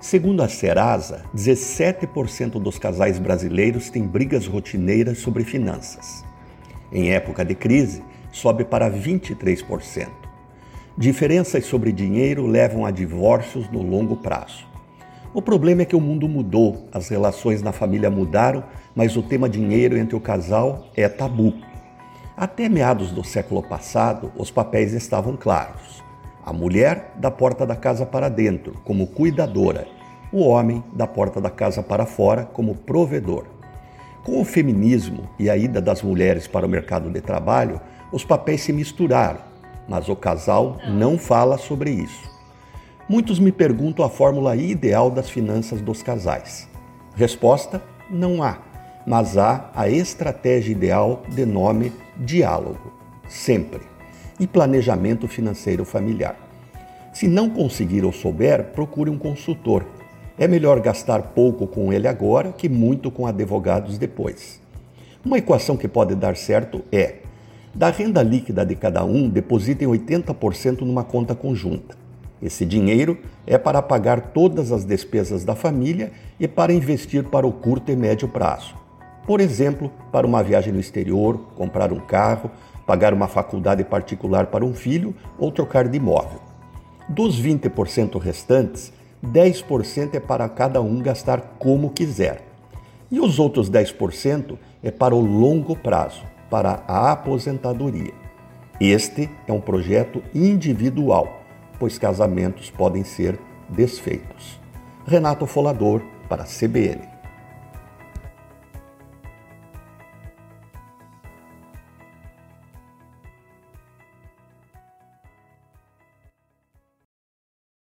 Segundo a Serasa, 17% dos casais brasileiros têm brigas rotineiras sobre finanças. Em época de crise, sobe para 23%. Diferenças sobre dinheiro levam a divórcios no longo prazo. O problema é que o mundo mudou, as relações na família mudaram, mas o tema dinheiro entre o casal é tabu. Até meados do século passado, os papéis estavam claros. A mulher da porta da casa para dentro, como cuidadora, o homem da porta da casa para fora, como provedor. Com o feminismo e a ida das mulheres para o mercado de trabalho, os papéis se misturaram, mas o casal não fala sobre isso. Muitos me perguntam a fórmula ideal das finanças dos casais. Resposta: não há, mas há a estratégia ideal de nome diálogo, sempre, e planejamento financeiro familiar. Se não conseguir ou souber, procure um consultor. É melhor gastar pouco com ele agora que muito com advogados depois. Uma equação que pode dar certo é: da renda líquida de cada um, depositem 80% numa conta conjunta. Esse dinheiro é para pagar todas as despesas da família e para investir para o curto e médio prazo. Por exemplo, para uma viagem no exterior, comprar um carro, pagar uma faculdade particular para um filho ou trocar de imóvel. Dos 20% restantes, 10% é para cada um gastar como quiser. E os outros 10% é para o longo prazo, para a aposentadoria. Este é um projeto individual pois casamentos podem ser desfeitos. Renato Folador, para a CBN.